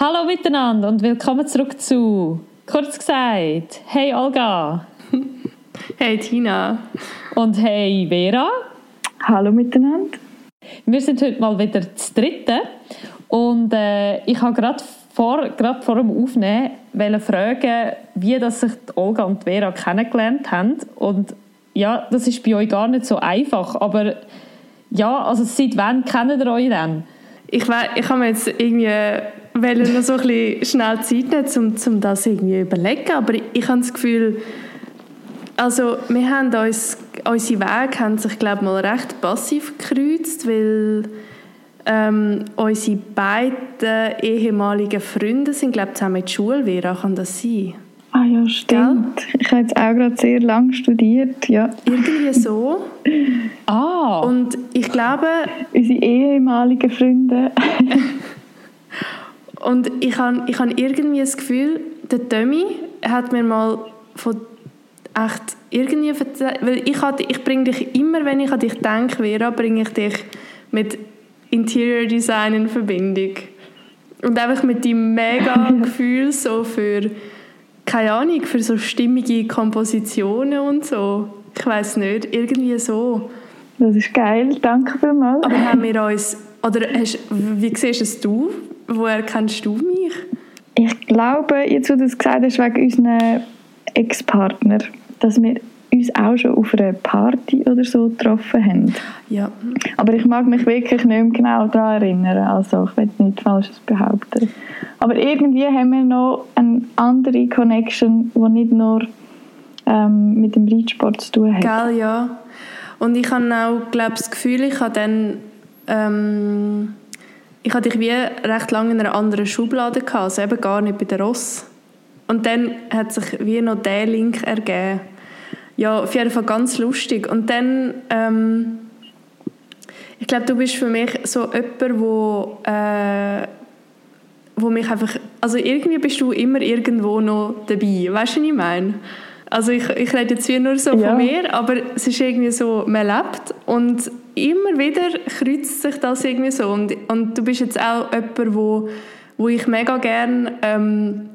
Hallo miteinander und willkommen zurück zu Kurz gesagt, hey Olga. Hey Tina. Und hey Vera. Hallo miteinander. Wir sind heute mal wieder das Dritte und äh, ich habe gerade vor, gerade vor dem Aufnehmen fragen, wie das sich Olga und Vera kennengelernt haben und ja, das ist bei euch gar nicht so einfach, aber ja, also seit wann kennt ihr euch denn? Ich, ich habe mir jetzt irgendwie wollen noch so ein bisschen schnell Zeit nehmen, um, um das irgendwie überlegen, aber ich, ich habe das Gefühl, also wir haben uns, unsere Wege haben sich glaube mal recht passiv gekreuzt, weil ähm, unsere beiden ehemaligen Freunde sind glaube zusammen in der Schule, Vera, kann das sein? Ah ja, stimmt. Gell? Ich habe jetzt auch gerade sehr lange studiert, ja. Irgendwie so. ah. Und ich glaube... Unsere ehemaligen Freunde. Und ich habe ich hab irgendwie das Gefühl, der Tommy hat mir mal von echt irgendwie erzählt, weil ich, ich bringe dich immer, wenn ich an dich denke, Vera, bringe ich dich mit Interior Design in Verbindung. Und einfach mit deinem mega Gefühl so für, keine Ahnung, für so stimmige Kompositionen und so. Ich weiß nicht, irgendwie so. Das ist geil, danke vielmals. Aber haben wir uns, oder hast, wie siehst es du? Woher kennst du mich? Ich glaube, jetzt, wo du es gesagt hast, wegen unseren Ex-Partner, dass wir uns auch schon auf einer Party oder so getroffen haben. Ja. Aber ich mag mich wirklich nicht mehr genau daran erinnern. Also ich will nicht Falsches behaupten. Aber irgendwie haben wir noch eine andere Connection, die nicht nur ähm, mit dem Reitsport zu tun hat. Gell, ja. Und ich habe auch, glaube das Gefühl, ich habe dann ähm, ich hatte dich wie recht lange in einer anderen Schublade gehabt, also eben gar nicht bei der Ross. Und dann hat sich wie noch der Link ergeben. Ja, auf jeden Fall ganz lustig. Und dann, ähm, ich glaube, du bist für mich so jemand, wo, äh, wo mich einfach, also irgendwie bist du immer irgendwo noch dabei. Weißt du, was ich meine? Also ich, ich rede jetzt wie nur so ja. von mir, aber es ist irgendwie so, man lebt und immer wieder kreuzt sich das irgendwie so. Und, und du bist jetzt auch jemand, wo, wo ich mega gerne ähm,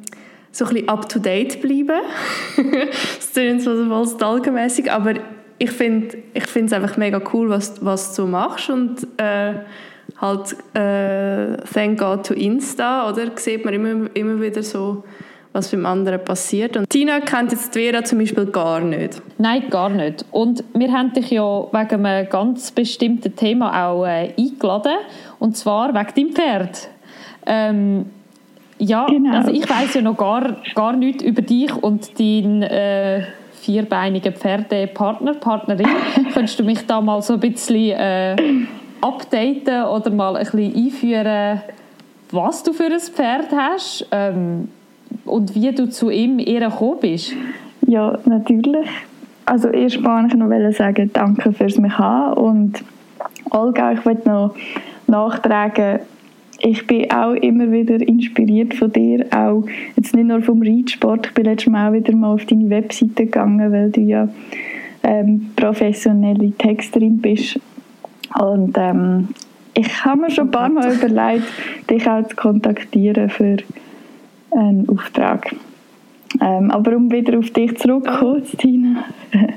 so ein bisschen up-to-date bleibe. das klingt so nostalgenmässig, aber ich finde ich es einfach mega cool, was, was du machst und äh, halt äh, thank God to Insta, oder? Sieht man immer, immer wieder so was beim anderen passiert. Und Tina kennt jetzt Vera zum Beispiel gar nicht. Nein, gar nicht. Und wir haben dich ja wegen einem ganz bestimmten Thema auch äh, eingeladen. Und zwar wegen deinem Pferd. Ähm, ja, genau. also ich weiß ja noch gar, gar nichts über dich und deinen äh, vierbeinigen Pferdepartner, Partnerin. Könntest du mich da mal so ein bisschen äh, updaten oder mal ein bisschen einführen, was du für ein Pferd hast? Ähm, und wie du zu ihm eher gekommen bist? Ja, natürlich. Also erst mal ich noch sagen, danke fürs mich haben. Und Olga, ich wollte noch nachtragen, ich bin auch immer wieder inspiriert von dir, auch jetzt nicht nur vom Reitsport, ich bin letztes Mal auch wieder mal auf deine Webseite gegangen, weil du ja ähm, professionelle Texterin bist. Und ähm, ich habe mir schon ein paar Mal überlegt, dich auch zu kontaktieren für einen Auftrag. Ähm, aber um wieder auf dich zurückzukommen, oh. Tina.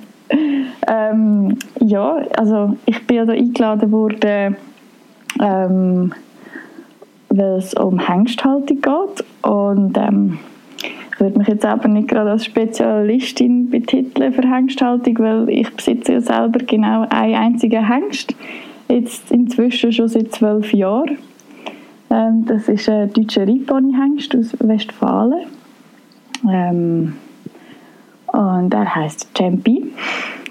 ähm, ja, also ich bin ja da eingeladen worden, ähm, weil es um Hengsthaltung geht und ähm, ich würde mich jetzt aber nicht gerade als Spezialistin betiteln für Hengsthaltung, weil ich besitze ja selber genau einen einzigen Hengst, jetzt inzwischen schon seit zwölf Jahren ähm, das ist ein deutscher Reitponyhengst aus Westfalen. Ähm, und er heißt Champi.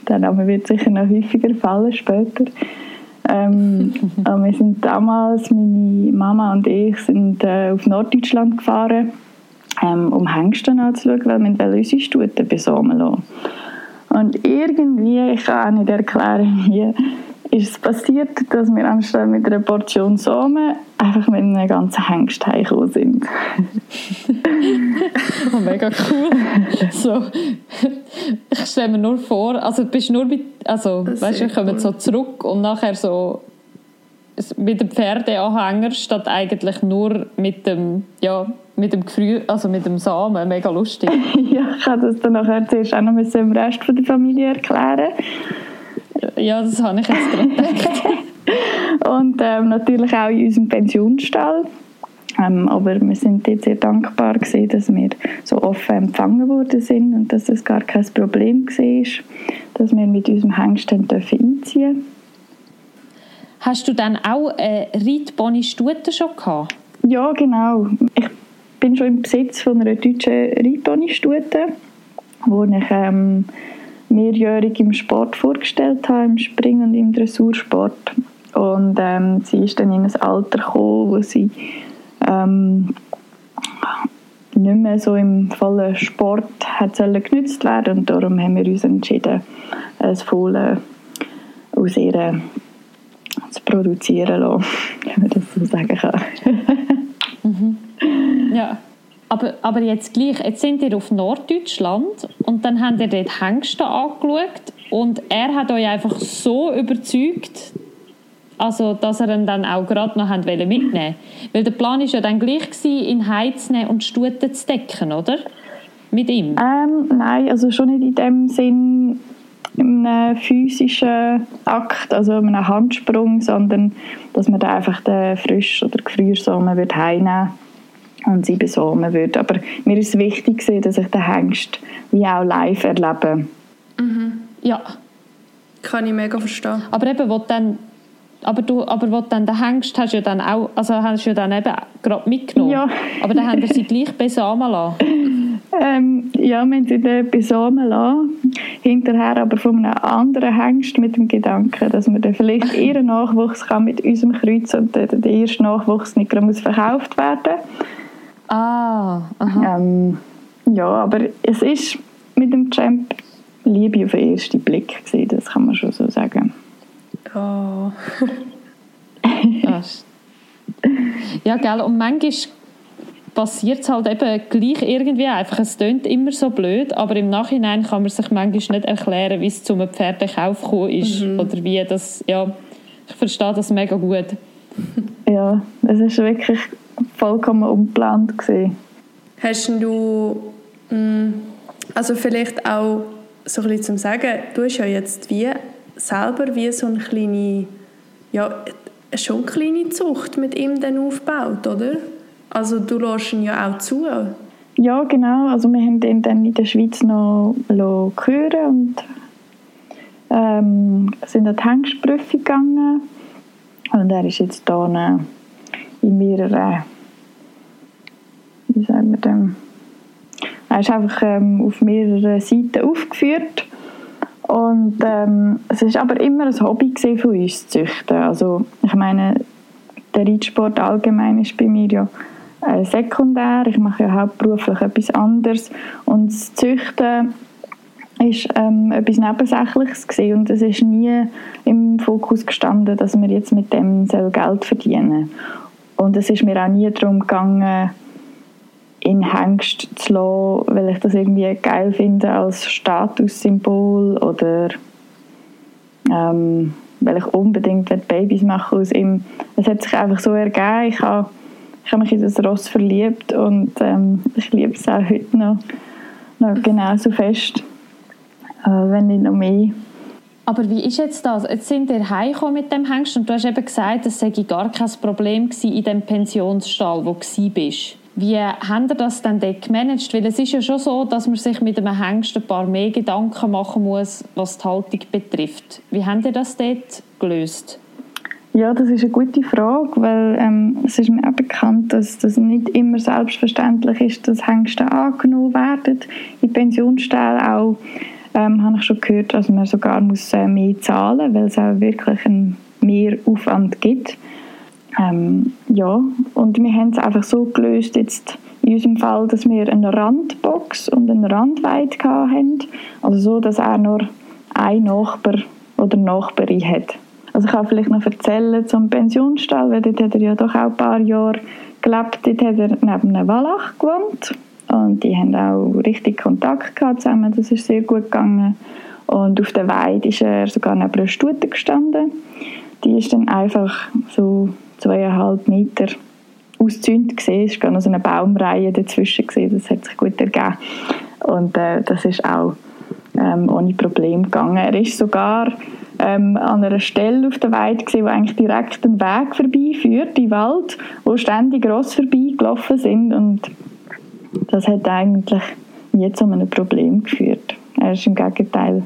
Der Name wird sicher noch häufiger fallen später. Ähm, wir sind damals, meine Mama und ich, sind äh, auf Norddeutschland gefahren, ähm, um Hengste anzuschauen, weil wir unsere Stuten besamen lassen. Und irgendwie, ich kann auch nicht erklären, wie, ist es passiert, dass wir anstatt mit einer Portion Samen einfach mit einem ganzen Hengst heimgekommen sind. oh, mega cool. So, ich stelle mir nur vor, also bist nur mit, also weißt du, wir kommen cool. so zurück und nachher so mit dem Pferdeanhänger statt eigentlich nur mit dem, ja, mit dem Gefrüh, also mit dem Samen. Mega lustig. ja, ich habe das dann nachher zuerst auch noch dem Rest von der Familie erklären. Ja, das habe ich jetzt gerade gedacht. Und ähm, natürlich auch in unserem Pensionsstall. Ähm, aber wir sind jetzt sehr dankbar gewesen, dass wir so offen empfangen worden sind und dass es gar kein Problem war, dass wir mit unserem Hengst einziehen dürfen. Hast du dann auch eine Reitboni Stute schon gehabt? Ja, genau. Ich bin schon im Besitz von einer deutschen Reitboni Stute, wo ich ähm, mehrjährig im Sport vorgestellt habe, im Spring- und im Dressursport. Und ähm, sie ist dann in ein Alter gekommen, wo sie ähm, nicht mehr so im vollen Sport hat genutzt werden und darum haben wir uns entschieden, ein Fohlen aus ihr zu produzieren lassen, wenn man das so sagen kann. mhm. Ja, aber, aber jetzt gleich, jetzt sind ihr auf Norddeutschland und dann habt ihr dort Hengste angeschaut und er hat euch einfach so überzeugt, also, dass er ihn dann auch gerade noch mitnehmen wollte. Weil der Plan war ja dann gleich, gewesen, ihn heimzunehmen und Stuten zu decken, oder? Mit ihm? Ähm, nein, also schon nicht in dem Sinn einem physischen Akt, also einem Handsprung, sondern dass man da einfach den Frisch- oder Gefriersamen wird heimnehmen und sie besamen würde. Aber mir ist wichtig, dass ich den Hengst wie auch live erlebe. Mhm. Ja. Kann ich mega verstehen. Aber eben, wo dann aber du, aber wo dann den hängst, hast du ja dann auch, also hast du ja dann eben gerade mitgenommen. Ja. Aber dann haben wir sie gleich besamen lassen. Ähm, ja, wir haben sie dann besamen lassen. Hinterher aber von einem anderen Hengst mit dem Gedanken, dass man dann vielleicht ihren Nachwuchs kann mit unserem Kreuz und der, der erste Nachwuchs nicht muss verkauft werden. Ah. Ähm, ja, aber es ist mit dem Champ Liebe auf den ersten Blick gewesen, das kann man schon so sagen. Oh. ja, gell, und manchmal passiert es halt eben gleich irgendwie einfach. Es klingt immer so blöd, aber im Nachhinein kann man sich manchmal nicht erklären, wie es zum Pferdekauf gekommen ist mhm. oder wie das, ja, ich verstehe das mega gut. Ja, es ist wirklich vollkommen ungeplant gewesen. Hast du, mm, also vielleicht auch so ein bisschen zum Sagen, du hast ja jetzt wie selber wie so eine kleine, ja, schon eine kleine Zucht mit ihm dann aufgebaut, oder? Also du lässt ihn ja auch zu. Ja, genau. Also wir haben ihn dann in der Schweiz noch hören und ähm, sind an die Hengstprüfung gegangen. Und er ist jetzt hier in mehreren, wie sagen wir dem, er ist einfach ähm, auf mehreren Seiten aufgeführt und ähm, es ist aber immer ein Hobby von uns zu züchten. Also ich meine, der Reitsport allgemein ist bei mir ja äh, sekundär. Ich mache ja hauptberuflich etwas anderes und das Züchten ist ähm, etwas Nebensächliches gewesen. und es ist nie im Fokus gestanden, dass wir jetzt mit dem Geld verdienen und es ist mir auch nie darum gegangen, in Hengst zu lassen, weil ich das irgendwie geil finde als Statussymbol oder ähm, weil ich unbedingt Babys machen aus ihm. Es hat sich einfach so ergeben. Ich habe, ich habe mich in das Ross verliebt und ähm, ich liebe es auch heute noch, noch genauso fest, äh, wenn nicht noch mehr. Aber wie ist jetzt das? Jetzt sind ihr heimgekommen mit dem Hengst und du hast eben gesagt, es sei gar kein Problem in dem Pensionsstall, wo du bist. Wie haben ihr das dann dort gemanagt? Weil es ist ja schon so, dass man sich mit einem Hengst ein paar mehr Gedanken machen muss, was die Haltung betrifft. Wie habt ihr das dort gelöst? Ja, das ist eine gute Frage, weil ähm, es ist mir auch bekannt, dass das nicht immer selbstverständlich ist, dass Hengste angenommen werden. In Pensionsstellen auch ähm, habe ich schon gehört, dass man sogar muss, äh, mehr zahlen muss, weil es auch wirklich einen Mehraufwand gibt. Ähm, ja, und wir haben es einfach so gelöst, jetzt in unserem Fall, dass wir eine Randbox und eine Randweite hatten. Also so, dass er nur ein Nachbar oder Nachbarin hat. Also ich kann vielleicht noch erzählen zum Pensionsstall, weil dort hat er ja doch auch ein paar Jahre gelebt. Dort hat er neben einem Wallach gewohnt und die haben auch richtig Kontakt gehabt zusammen. Das ist sehr gut gegangen. Und auf der Weide ist er sogar neben einer Stute gestanden die ist dann einfach so zweieinhalb Meter ausgezäunt gesehen. Es war noch so eine Baumreihe dazwischen gesehen. Das hat sich gut ergeben. Und äh, das ist auch ähm, ohne Problem gegangen. Er ist sogar ähm, an einer Stelle auf der Weide gesehen, wo eigentlich direkt ein Weg vorbeiführt, die Wald, wo ständig Ross vorbeigelaufen sind und das hat eigentlich nie zu einem Problem geführt. Er ist im Gegenteil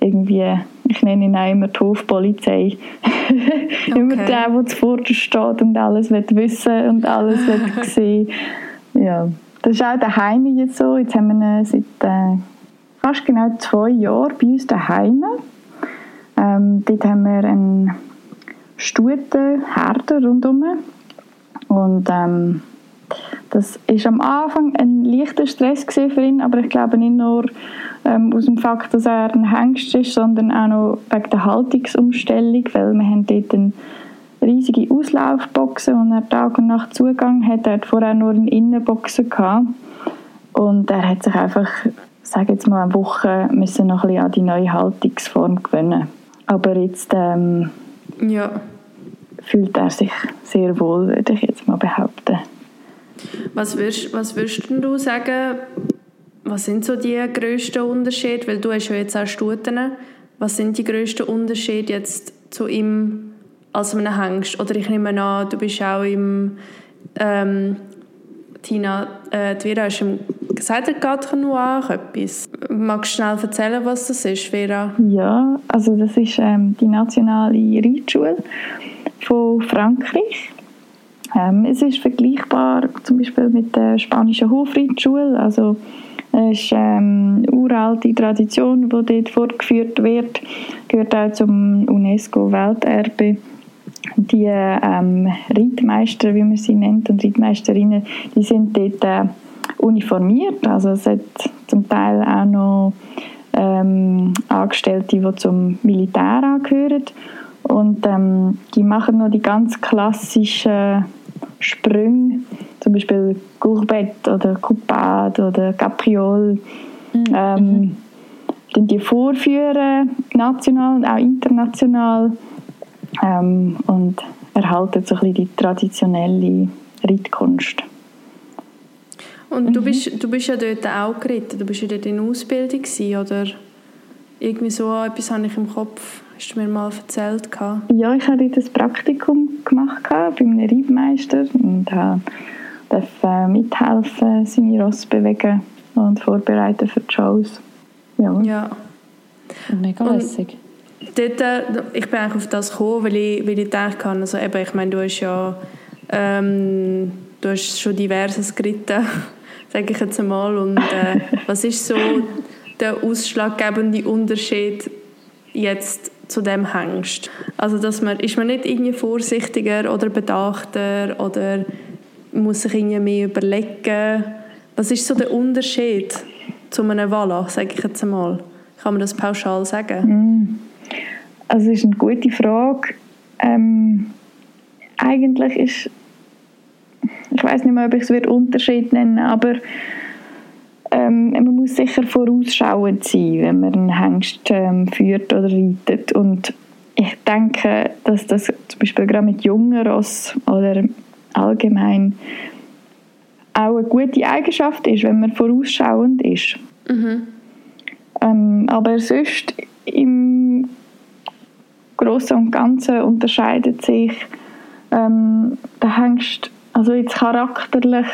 irgendwie, ich nenne ihn auch immer die Hofpolizei. Okay. immer der, der zuvorderst steht und alles will wissen und alles will sehen. Ja, das ist auch daheim jetzt so. Jetzt haben wir ihn seit äh, fast genau zwei Jahren bei uns daheim. Ähm, dort haben wir einen Stutenherder rundherum. Und ähm, das war am Anfang ein leichter Stress für ihn, aber ich glaube nicht nur ähm, aus dem Fakt, dass er ein Hengst ist, sondern auch noch wegen der Haltungsumstellung, weil wir haben dort eine riesige Auslaufboxen und er Tag und Nacht Zugang hat. Er hat vorher nur eine Innenboxen gehabt und er hat sich einfach, sage jetzt mal, eine Woche müssen noch ein bisschen an die neue Haltungsform gewöhnen. Aber jetzt ähm, ja. fühlt er sich sehr wohl, würde ich jetzt mal behaupten. Was würdest, was würdest du sagen, was sind so die grössten Unterschiede? Weil du hast ja jetzt auch Stuten. Was sind die grössten Unterschiede jetzt zu ihm als einem Hengst? Oder ich nehme an, du bist auch im ähm, Tina, äh, die Vera hast ihm gesagt, er geht auch etwas. Magst du schnell erzählen, was das ist, Vera? Ja, also das ist ähm, die nationale Reitschule von Frankreich. Ähm, es ist vergleichbar zum Beispiel mit der spanischen Hofreitschule, also es ist ähm, eine uralte Tradition, die dort fortgeführt wird, gehört auch zum UNESCO-Welterbe. Die ähm, Reitmeister, wie man sie nennt, und Reitmeisterinnen, die sind dort äh, uniformiert. Also es hat zum Teil auch noch ähm, Angestellte, die zum Militär angehören. Und ähm, die machen noch die ganz klassischen Sprünge, zum Beispiel Courbette oder Coupade oder Capriole. Mhm. Ähm, die vorführen, national und auch international. Ähm, und erhalten so ein bisschen die traditionelle Reitkunst. Und du, mhm. bist, du bist ja dort auch geritten, du bist ja dort in Ausbildung gewesen, oder irgendwie so etwas habe ich im Kopf, hast du mir mal erzählt? Ja, ich habe das Praktikum gemacht bei einem Reitmeister und durfte mithelfen, seine Ross bewegen und vorbereiten für die Shows. Ja. ja. Mega lässig. Dort, äh, ich bin eigentlich auf das gekommen, weil ich, weil ich gedacht habe, also eben, ich meine, du hast ja ähm, du hast schon diverses geritten sage ich jetzt einmal. Und äh, was ist so der ausschlaggebende Unterschied jetzt zu dem Hengst? Also dass man, ist man nicht irgendwie vorsichtiger oder bedachter oder muss sich irgendwie mehr überlegen? Was ist so der Unterschied zu einem Walla, sage ich jetzt einmal? Kann man das pauschal sagen? Mm. Also das ist eine gute Frage. Ähm, eigentlich ist ich weiß nicht mehr, ob ich es Unterschied nennen aber ähm, man muss sicher vorausschauend sein, wenn man einen Hengst ähm, führt oder reitet. Und ich denke, dass das zum Beispiel gerade mit jungen Ross oder allgemein auch eine gute Eigenschaft ist, wenn man vorausschauend ist. Mhm. Ähm, aber sonst im Großen und Ganzen unterscheidet sich ähm, der Hengst also jetzt charakterlich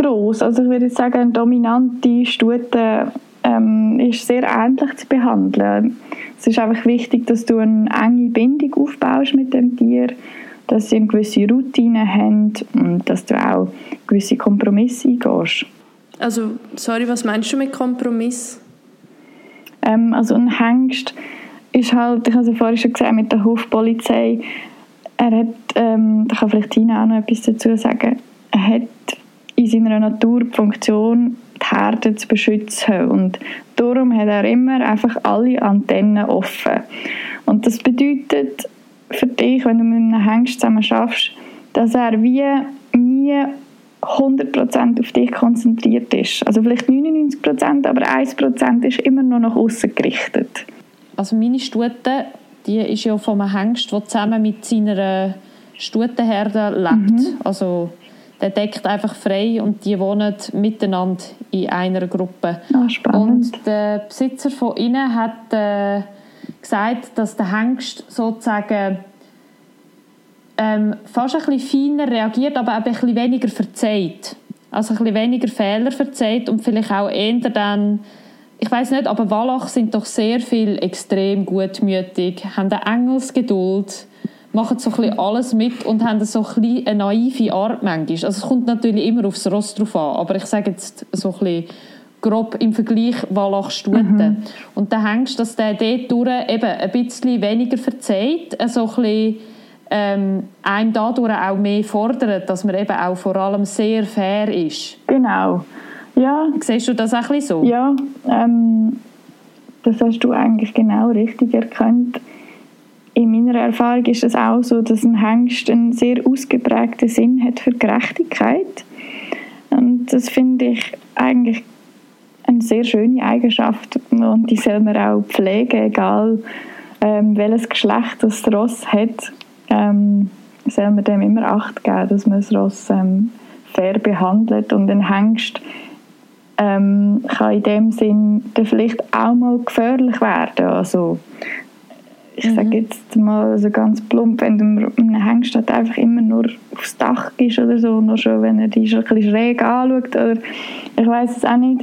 groß. Also ich würde sagen, eine dominante Stute ähm, ist sehr ähnlich zu behandeln. Es ist einfach wichtig, dass du eine enge Bindung aufbaust mit dem Tier, dass sie eine gewisse Routine haben und dass du auch gewisse Kompromisse eingehst. Also, sorry, was meinst du mit Kompromiss? Ähm, also ein Hengst ist halt, ich habe es ja vorhin schon gesagt, mit der Hofpolizei er hat, ähm, da kann vielleicht Tina auch noch etwas dazu sagen, er hat in seiner Natur die Funktion, die Herde zu beschützen und darum hat er immer einfach alle Antennen offen. Und das bedeutet für dich, wenn du mit einem Hengst zusammen schaffst, dass er wie nie 100% auf dich konzentriert ist. Also vielleicht 99%, aber 1% ist immer noch nach außen gerichtet. Also meine Stute Die ist ja von einem Hengst, der zusammen mit seiner Stutenherde lebt. Mhm. Also der deckt einfach frei und die wohnen miteinander in einer Gruppe. Ah, spannend. Und der Besitzer von ihnen hat äh, gesagt, dass der Hengst sozusagen ähm, fast ein bisschen feiner reagiert, aber auch ein bisschen weniger verzeiht. Also ein bisschen weniger Fehler verzeiht und vielleicht auch eher dann ich weiß nicht, aber Wallach sind doch sehr viel extrem gutmütig, haben eine Engelsgeduld, machen so ein alles mit und haben so ein eine naive Art manchmal. Also es kommt natürlich immer aufs Ross drauf an, aber ich sage jetzt so ein grob im Vergleich Wallach-Stuten. Mhm. Und dann hängst dass der dort durch eben ein bisschen weniger verzeiht, so ein bisschen ähm, einem dadurch auch mehr fordert, dass man eben auch vor allem sehr fair ist. Genau. Ja. Siehst du das auch ein bisschen so? Ja, ähm, das hast du eigentlich genau richtig erkannt. In meiner Erfahrung ist es auch so, dass ein Hengst einen sehr ausgeprägten Sinn hat für Gerechtigkeit. Und das finde ich eigentlich eine sehr schöne Eigenschaft und die soll man auch pflegen, egal ähm, welches Geschlecht das Ross hat ähm, soll man dem immer Acht geben, dass man das Ross ähm, fair behandelt und ein Hengst ähm, kann in dem Sinn vielleicht auch mal gefährlich werden. Also ich mhm. sage jetzt mal so ganz plump, wenn du einem Hengst halt einfach immer nur aufs Dach gehst oder so, nur schon, wenn er dich ein bisschen schräg anschaut oder ich weiß es auch nicht,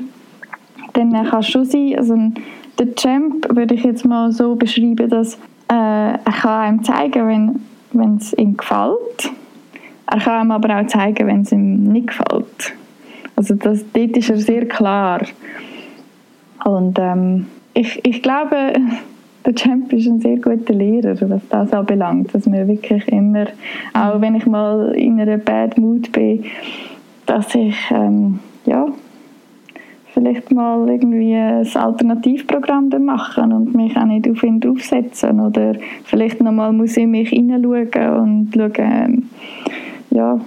dann kann es schon sein, also der Champ würde ich jetzt mal so beschreiben, dass äh, er kann einem zeigen, wenn wenn es ihm gefällt. Er kann ihm aber auch zeigen, wenn es ihm nicht gefällt. Also das, dort ist er sehr klar. Und ähm, ich, ich glaube, der Champ ist ein sehr guter Lehrer, was das anbelangt. Dass mir wirklich immer, auch wenn ich mal in einer Bad Mood bin, dass ich ähm, ja, vielleicht mal irgendwie ein Alternativprogramm machen und mich auch nicht auf ihn draufsetzen oder vielleicht nochmal muss ich mich hineinschauen und schauen, ähm, ja,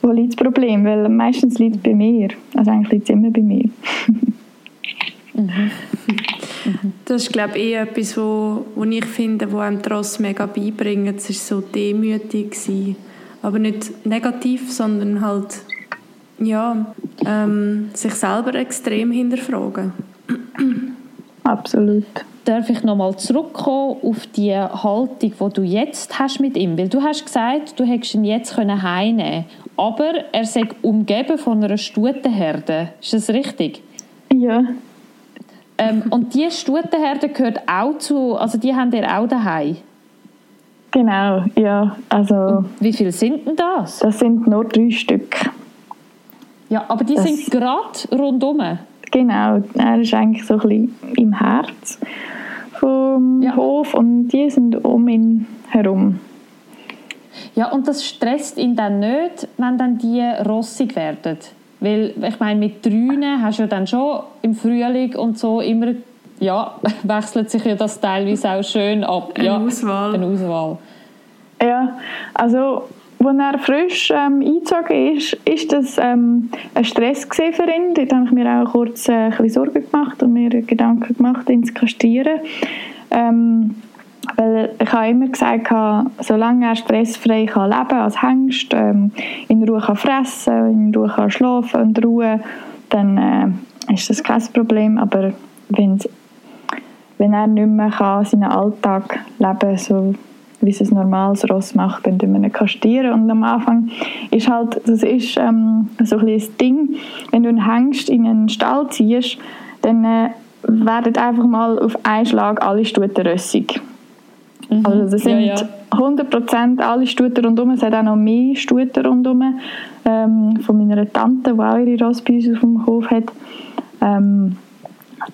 wo liegt das Problem, weil meistens liegt es bei mir, also eigentlich liegt es immer bei mir. Mhm. Das ist glaube ich eh etwas, wo, wo ich finde, wo einem Tross mega beibringen, es ist so demütig sein, aber nicht negativ, sondern halt ja, ähm, sich selber extrem hinterfragen. Absolut. Darf ich nochmal zurückkommen auf die Haltung, die du jetzt hast mit ihm? Weil du hast gesagt, du hättest ihn jetzt heimnehmen aber er sei umgeben von einer Stutenherde. Ist das richtig? Ja. Ähm, und diese Stutenherde gehört auch zu, also die haben ihr auch daheim? Genau, ja. Also, und wie viele sind denn das? Das sind nur drei Stück. Ja, aber die das, sind gerade rundum. Genau, er ist eigentlich so ein bisschen im Herz vom ja. Hof und die sind um ihn herum. Ja, und das stresst ihn dann nicht, wenn dann die rossig werden. Weil, ich meine, mit Drünen hast du ja dann schon im Frühling und so immer, ja, wechselt sich ja das teilweise auch schön ab. Eine ja, Auswahl. Eine Auswahl. Ja, also als er frisch ähm, eingezogen ist, ist das ähm, ein Stress für ihn. Dort habe ich mir auch kurz äh, ein bisschen Sorgen gemacht und mir Gedanken gemacht, ihn zu kastrieren. Ähm, weil ich habe immer gesagt, solange er stressfrei kann leben kann, als Hengst, ähm, in Ruhe kann fressen in Ruhe kann schlafen und Ruhe, dann äh, ist das kein Problem. Aber wenn er nicht mehr kann, seinen Alltag leben kann, so wie es ein normales Ross macht, dann wir ihn kastrieren. Und am Anfang ist halt, das ist ähm, so ein das Ding, wenn du einen Hengst in einen Stall ziehst, dann äh, werden einfach mal auf einen Schlag alle Stuten rössig. Mhm. Also das sind ja, ja. 100% alle Stuten rundherum. Es hat auch noch mehr Stuten rundherum. Ähm, von meiner Tante, die auch ihre Ross bei uns auf dem Hof hat. Ähm,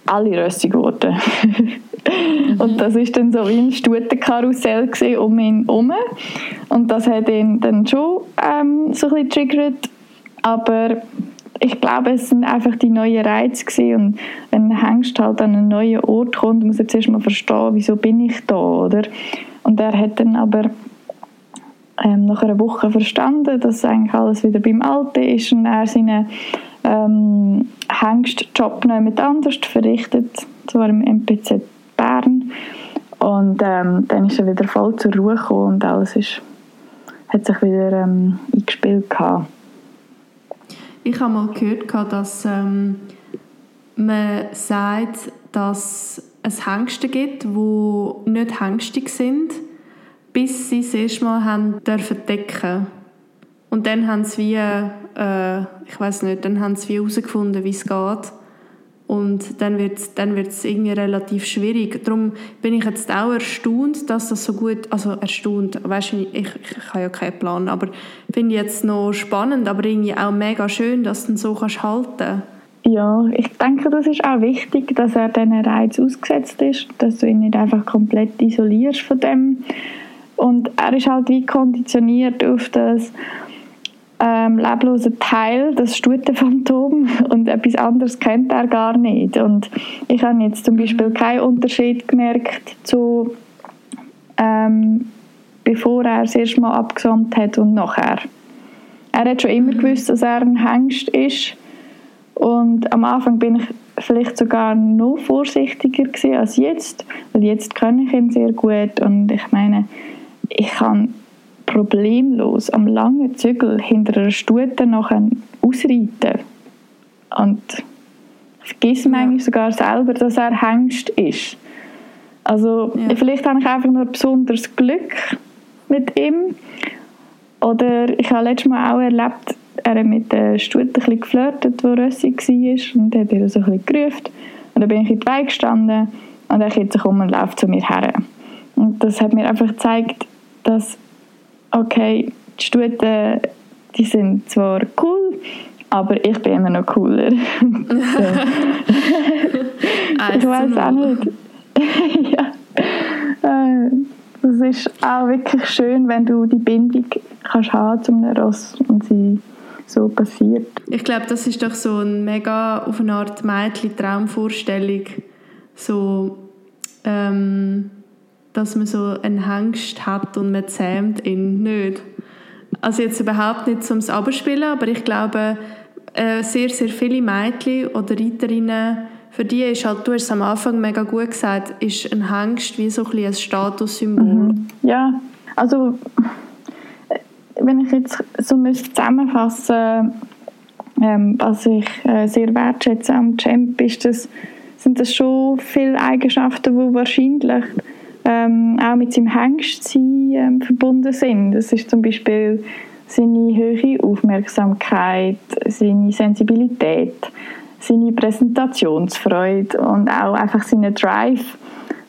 alle rössig geworden. mhm. Und das ist dann so wie ein Stutenkarussell um ihn herum. Und das hat ihn dann schon ähm, so ein bisschen triggert. Aber ich glaube, es sind einfach die neuen Reize gewesen. und wenn ein Hengst halt an einen neuen Ort kommt, muss er zuerst mal verstehen, wieso bin ich da, oder? Und er hat dann aber ähm, nach einer Woche verstanden, dass eigentlich alles wieder beim Alten ist und er seinen ähm, Hengstjob noch jemand anders verrichtet, zwar im MPZ Bern Und ähm, dann ist er wieder voll zur Ruhe gekommen und alles ist, hat sich wieder ähm, eingespielt. Gehabt. Ich habe mal gehört, dass ähm, man sagt, dass es Hengste gibt, die nicht hengstig sind, bis sie das erste Mal haben dürfen decken Und dann haben sie wie, äh, ich weiß nicht, dann haben sie wie herausgefunden, wie es geht. Und dann wird es dann wird's irgendwie relativ schwierig. Darum bin ich jetzt auch erstaunt, dass das so gut, also erstaunt, weißt ich, ich, ich habe ja keinen Plan, aber finde ich jetzt noch spannend, aber irgendwie auch mega schön, dass du ihn so kannst halten Ja, ich denke, das ist auch wichtig, dass er diesen Reiz ausgesetzt ist, dass du ihn nicht einfach komplett isolierst von dem. Und er ist halt wie konditioniert auf das ähm, leblosen Teil, das Stutenphantom, und etwas anderes kennt er gar nicht. Und ich habe jetzt zum Beispiel keinen Unterschied gemerkt zu ähm, bevor er das erste Mal abgesandt hat und nachher. Er hat schon immer mhm. gewusst, dass er ein Hengst ist und am Anfang bin ich vielleicht sogar noch vorsichtiger als jetzt, weil jetzt kenne ich ihn sehr gut und ich meine, ich kann problemlos am langen Zügel hinter einer Stute nachher ausreiten. Und vergiss ja. manchmal sogar selber, dass er Hengst ist. Also ja. vielleicht habe ich einfach nur besonderes Glück mit ihm. Oder ich habe letztes Mal auch erlebt, er hat mit der Stute ein bisschen geflirtet, wo Rössi war und hat ihr so ein bisschen gerufen. Und dann bin ich in die Wege gestanden und er kehrt sich um und läuft zu mir her. Und das hat mir einfach gezeigt, dass okay, die Stuten, die sind zwar cool, aber ich bin immer noch cooler. ich weiß auch nicht. ja. Äh, das ist auch wirklich schön, wenn du die Bindung kannst haben zu einem Ross und sie so passiert. Ich glaube, das ist doch so ein mega auf eine Art Mädchen-Traumvorstellung. So, ähm, dass man so einen Hengst hat und man zähmt ihn nicht. Also jetzt überhaupt nicht zum Abspielen, aber ich glaube, äh, sehr, sehr viele Mädchen oder Reiterinnen, für die ist halt, du hast es am Anfang mega gut gesagt, ist ein Hengst wie so ein, ein Statussymbol. Mhm. Ja, also wenn ich jetzt so müsste zusammenfassen ähm, was ich äh, sehr wertschätze am Champ, ist das, sind das schon viele Eigenschaften, die wahrscheinlich ähm, auch mit seinem Hengstsein ähm, verbunden sind. Das ist zum Beispiel seine hohe Aufmerksamkeit, seine Sensibilität, seine Präsentationsfreude und auch einfach seinen Drive,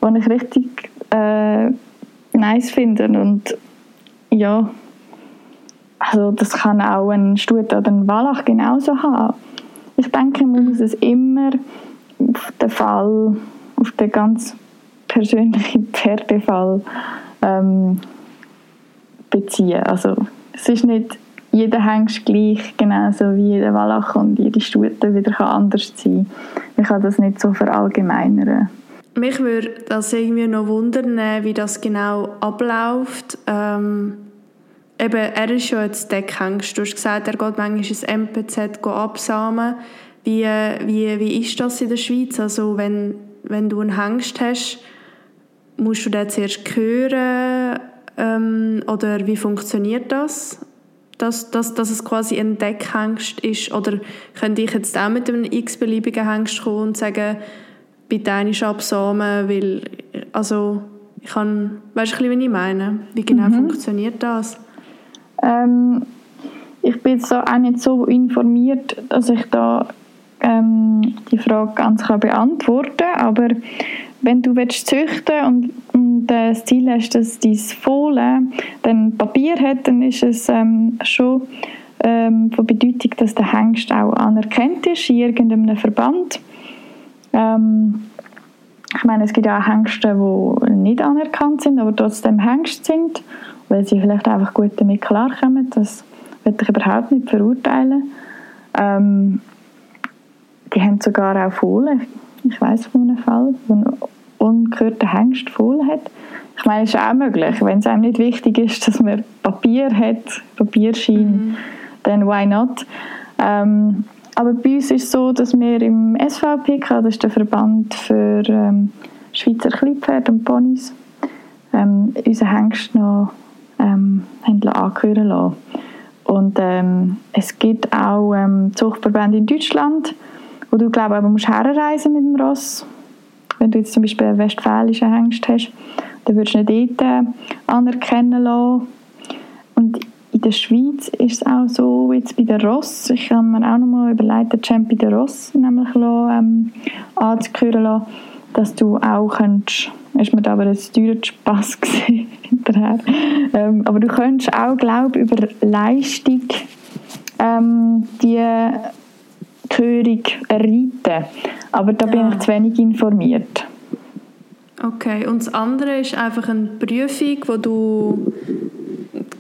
den ich richtig äh, nice finde. Und ja, also das kann auch ein Stut oder ein Wallach genauso haben. Ich denke, man muss es immer auf den Fall, auf den ganz persönlichen Pferdefall ähm, beziehen. Also es ist nicht jeder Hengst gleich, genauso wie jeder Wallach und jede Stute wieder kann anders sein. Ich kann das nicht so verallgemeinern. Mich würde das irgendwie noch wundern, wie das genau abläuft. Ähm, eben, er ist ja jetzt Deckhengst. Du hast gesagt, er geht manchmal ins MPZ absamen. Wie, wie, wie ist das in der Schweiz? Also wenn, wenn du einen Hengst hast, musst du den zuerst hören ähm, oder wie funktioniert das? Dass, dass, dass es quasi ein Deckhengst ist? Oder könnte ich jetzt auch mit einem x-beliebigen Hengst kommen und sagen, bitte einmal absamen, weil, also, ich kann, weißt du, was ich meine? Wie genau mhm. funktioniert das? Ähm, ich bin jetzt auch nicht so informiert, dass ich da ähm, die Frage ganz kann beantworten kann, aber wenn du willst züchten und, und äh, das Ziel hast, dass dein Fohlen dann Papier hat, dann ist es ähm, schon ähm, von Bedeutung, dass der Hengst auch anerkannt ist in irgendeinem Verband. Ähm, ich meine, es gibt auch Hengste, die nicht anerkannt sind, aber trotzdem Hengst sind, weil sie vielleicht einfach gut damit klarkommen. Das will ich überhaupt nicht verurteilen. Ähm, die haben sogar auch Fohlen. Ich weiß von einem Fall, wo ein ungehörter Hengst Fohlen hat. Ich meine, es ist auch möglich, wenn es einem nicht wichtig ist, dass man Papier hat, Papierschein, mhm. dann why not? Ähm, aber bei uns ist es so, dass wir im SVPK, das ist der Verband für ähm, Schweizer Kleinpferde und Ponys ähm, unseren Hengst noch ähm, angehören lassen. Und ähm, es gibt auch ähm, Zuchtverbände in Deutschland, wo du, glaube ich, musst herreisen mit dem Ross. Wenn du jetzt zum Beispiel einen westfälischen Hengst hast, dann würdest du ihn dort äh, anerkennen lassen. Und in der Schweiz ist es auch so, jetzt bei der Ross, ich habe mir auch noch mal überlegt, den Champ bei der Ross nämlich ähm, anzuhören lassen, dass du auch könntest, ist mir da aber ein teurer Spass hinterher, ähm, aber du könntest auch, glaube über Leistung ähm, die Gehörung reiten, aber da ja. bin ich zu wenig informiert. Okay, und das andere ist einfach eine Prüfung, wo du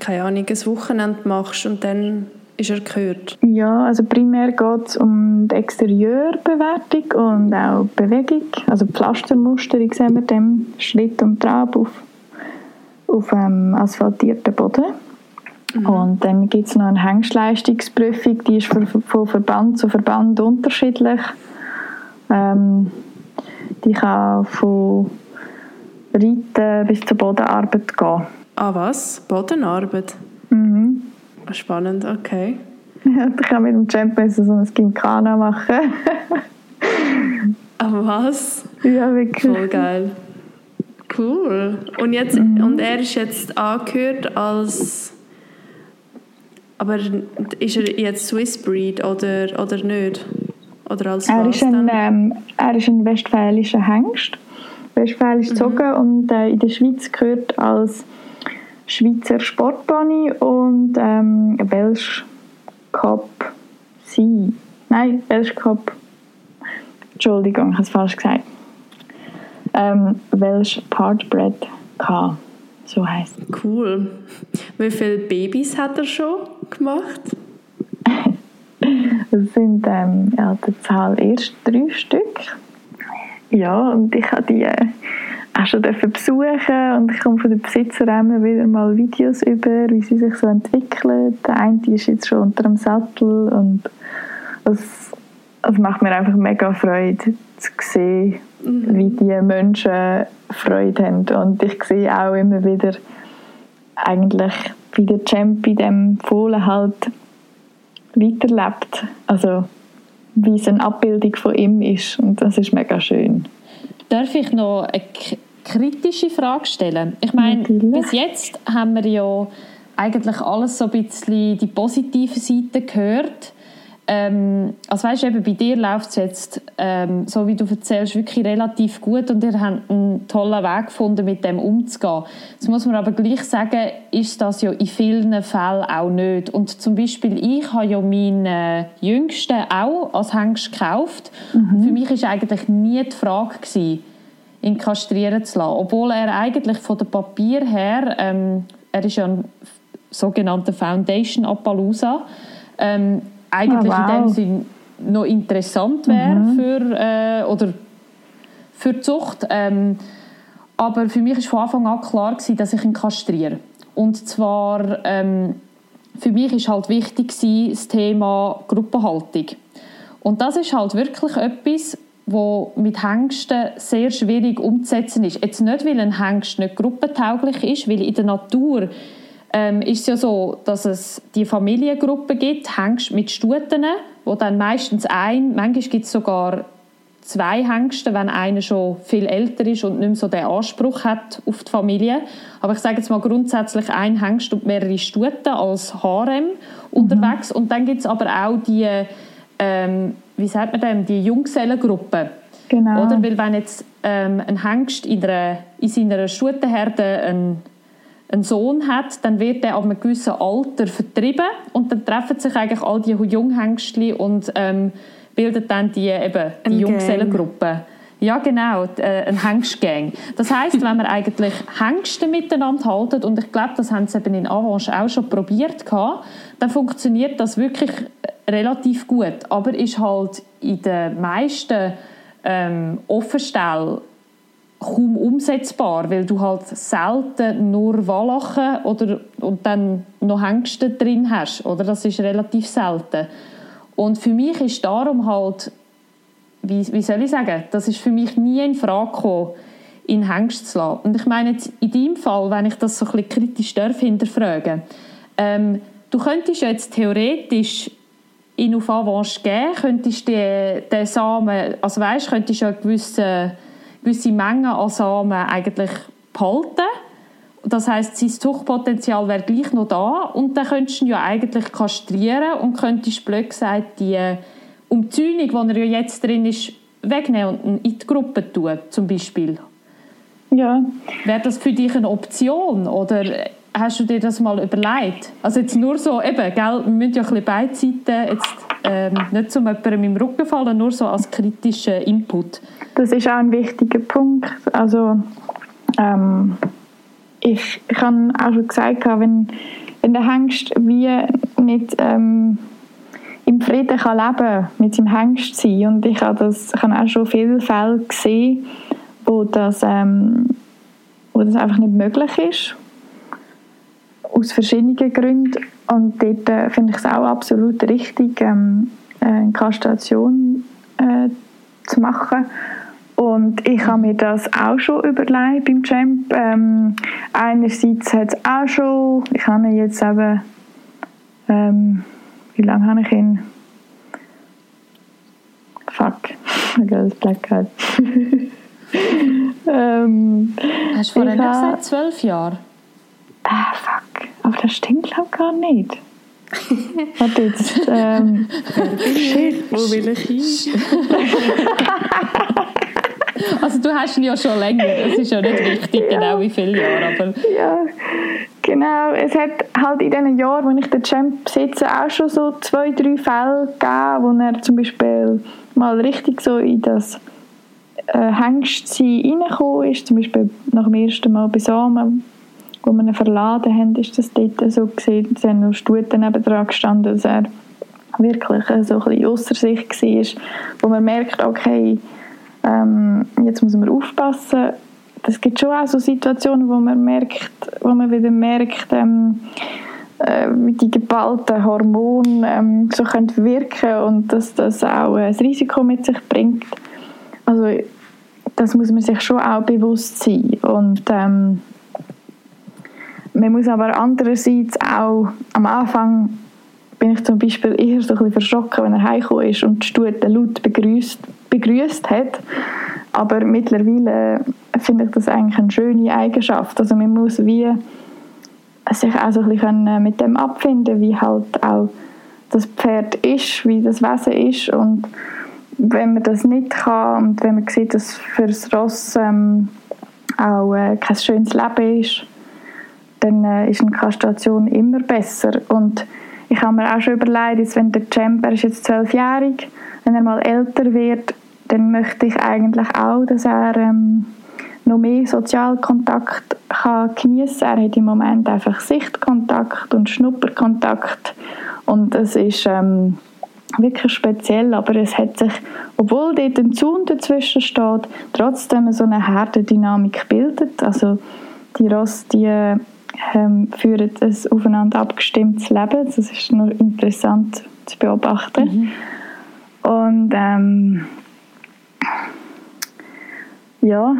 keine Ahnung, ein Wochenende machst und dann ist er gehört? Ja, also primär geht es um die Exterieurbewertung und auch Bewegung, also Pflastermusterung sehen wir dem, Schritt und Trab auf, auf ähm, asphaltierten Boden. Mhm. Und dann gibt es noch eine Hengstleistungsprüfung, die ist von Verband zu Verband unterschiedlich. Ähm, die kann von Reiten bis zur Bodenarbeit gehen. Ah, was? Bodenarbeit? Mhm. Ah, spannend, okay. Ja, ich kann mit dem Champ so ein Gymkhana machen. ah, was? Ja, wirklich. Voll geil. Cool. Und, jetzt, mhm. und er ist jetzt angehört als... Aber ist er jetzt Swiss Breed oder, oder nicht? Oder als er, ist ein, ähm, er ist ein westfälischer Hengst. Westfälisch mhm. gezogen und äh, in der Schweiz gehört als Schweizer Sportbahn und ähm, Welsh Cup C. Nein, Welsh Cup. Entschuldigung, ich habe es falsch gesagt. Ähm, Welsh Partbred K. So heißt es. Cool. Wie viele Babys hat er schon gemacht? Es sind ähm, ja, der Zahl erst drei Stück. Ja, und ich habe die äh, auch schon besuchen und ich komme von den Besitzern immer wieder mal Videos über, wie sie sich so entwickeln. Der eine ist jetzt schon unter dem Sattel und es, es macht mir einfach mega Freude zu sehen, mhm. wie die Menschen Freude haben und ich sehe auch immer wieder eigentlich, wie der Champ in dem Fohlen halt weiterlebt. Also wie es eine Abbildung von ihm ist und das ist mega schön. Darf ich noch eine kritische Frage stellen? Ich meine, bis jetzt haben wir ja eigentlich alles so ein bisschen die positive Seite gehört. Ähm, also weißt du, eben bei dir läuft es jetzt, ähm, so wie du erzählst, wirklich relativ gut und ihr habt einen tollen Weg gefunden, mit dem umzugehen. Jetzt muss man aber gleich sagen, ist das ja in vielen Fällen auch nicht. Und zum Beispiel ich habe ja meinen äh, Jüngsten auch als Hengst gekauft. Mhm. Für mich war eigentlich nie die Frage, gewesen, ihn kastrieren zu lassen. Obwohl er eigentlich von dem Papier her, ähm, er ist ja ein sogenannter Foundation Appaloosa, ähm, eigentlich oh, wow. in dem Sinn noch interessant wäre mhm. für, äh, oder für die Zucht. Ähm, aber für mich war von Anfang an klar, gewesen, dass ich ihn kastriere. Und zwar, ähm, für mich ist halt wichtig gewesen, das Thema Gruppenhaltung. Und das ist halt wirklich etwas, wo mit Hengsten sehr schwierig umzusetzen ist. Jetzt nicht, weil ein Hengst nicht gruppentauglich ist, weil in der Natur ähm, ist es ja so, dass es die Familiengruppe gibt, Hengst mit Stuten, wo dann meistens ein, manchmal gibt es sogar zwei Hengste, wenn einer schon viel älter ist und nicht mehr so den Anspruch hat auf die Familie. Aber ich sage jetzt mal grundsätzlich ein Hengst und mehrere Stuten als Harem mhm. unterwegs. Und dann gibt es aber auch die, ähm, wie sagt man dem, die Junggesellengruppe. Genau. Oder? Weil wenn jetzt ähm, ein Hengst in, einer, in seiner Stutenherde ein einen Sohn hat, dann wird er ab einem gewissen Alter vertrieben und dann treffen sich eigentlich all die Junghengstli und ähm, bilden dann die, eben, die Junggesellengruppe. Ja, genau, äh, ein Hengstgang. Das heißt, wenn man eigentlich Hengste miteinander haltet, und ich glaube, das haben sie eben in Avanche auch schon probiert, dann funktioniert das wirklich relativ gut. Aber ist halt in den meisten ähm, Offenstellen kaum umsetzbar, weil du halt selten nur Wallachen oder, und dann noch Hengste drin hast. Oder? Das ist relativ selten. Und für mich ist darum halt, wie, wie soll ich sagen, das ist für mich nie in Frage gekommen, in Hengst zu lassen. Und ich meine jetzt in deinem Fall, wenn ich das so ein bisschen kritisch darf hinterfragen, ähm, du könntest jetzt theoretisch in auf Avance geben, könntest die, den Samen, also weißt, könntest eine gewisse, gewisse Menge an Samen eigentlich behalten. Das heißt, sein Zuchtpotenzial wäre gleich noch da und dann könntest du ihn ja eigentlich kastrieren und könntest blöd gesagt die Umzäunung, die er ja jetzt drin ist, wegnehmen und in die Gruppe tun, zum Beispiel. Ja. Wäre das für dich eine Option oder hast du dir das mal überlegt? Also jetzt nur so, eben, gell, wir müssen ja ein bisschen beide Seiten jetzt ähm, nicht zum jemandem im Rücken fallen, nur so als kritischen Input. Das ist auch ein wichtiger Punkt. Also ähm, ich, ich habe auch schon gesagt, wenn, wenn der Hengst wie nicht ähm, im Frieden kann leben mit seinem Hengst sein und ich habe das ich habe auch schon viele Fälle gesehen, wo das, ähm, wo das einfach nicht möglich ist aus verschiedenen Gründen und dort äh, finde ich es auch absolut richtig ähm, eine Kastration äh, zu machen und ich habe mir das auch schon überlegt beim Champ. Ähm, einerseits hat es auch schon, ich habe ihn jetzt eben, ähm, wie lange habe ich ihn? Fuck, ich habe das Blackout. ähm, Hast du vorhin gesagt, zwölf Jahre? Ah, fuck, aber das stimmt glaube ich gar nicht. Warte jetzt. Ähm, Shit. Wo will ich hin? Also du hast ihn ja schon länger, es ist ja nicht wichtig, ja. genau wie viele Jahre, aber... Ja, genau. Es hat halt in diesen Jahren, wo ich den Champ besitze, auch schon so zwei, drei Fälle gegeben, wo er zum Beispiel mal richtig so in das äh, Hengstsein reingekommen ist, zum Beispiel nach dem ersten Mal bei Samen, wo wir ihn verladen haben, ist das dort so gesehen, es haben noch Stuten nebendran gestanden, dass er wirklich so ein bisschen ausser sich war, wo man merkt, okay, ähm, jetzt muss man aufpassen. Es gibt schon auch so Situationen, wo man merkt, wo man wieder merkt, ähm, äh, wie die geballten Hormone ähm, so können wirken und dass das auch ein Risiko mit sich bringt. Also das muss man sich schon auch bewusst sein und ähm, man muss aber andererseits auch am Anfang bin ich zum Beispiel eher so ein bisschen verschrocken, wenn er heimgekommen ist und die Stute laut begrüßt, begrüßt hat. Aber mittlerweile finde ich das eigentlich eine schöne Eigenschaft. Also man muss wie sich auch so ein bisschen mit dem abfinden, wie halt auch das Pferd ist, wie das Wesen ist und wenn man das nicht kann und wenn man sieht, dass für das Ross ähm, auch äh, kein schönes Leben ist, dann äh, ist eine Kastration immer besser und ich habe mir auch schon überlegt, wenn der Champ, er ist jetzt zwölfjährig, wenn er mal älter wird, dann möchte ich eigentlich auch, dass er ähm, noch mehr Sozialkontakt kann geniessen. Er hat im Moment einfach Sichtkontakt und Schnupperkontakt und es ist ähm, wirklich speziell, aber es hat sich, obwohl dort ein Zaun dazwischen steht, trotzdem so eine Herdendynamik bildet. Also die Ross, die ähm, führen ein aufeinander abgestimmtes Leben. Das ist noch interessant zu beobachten. Mhm. Und ähm, ja,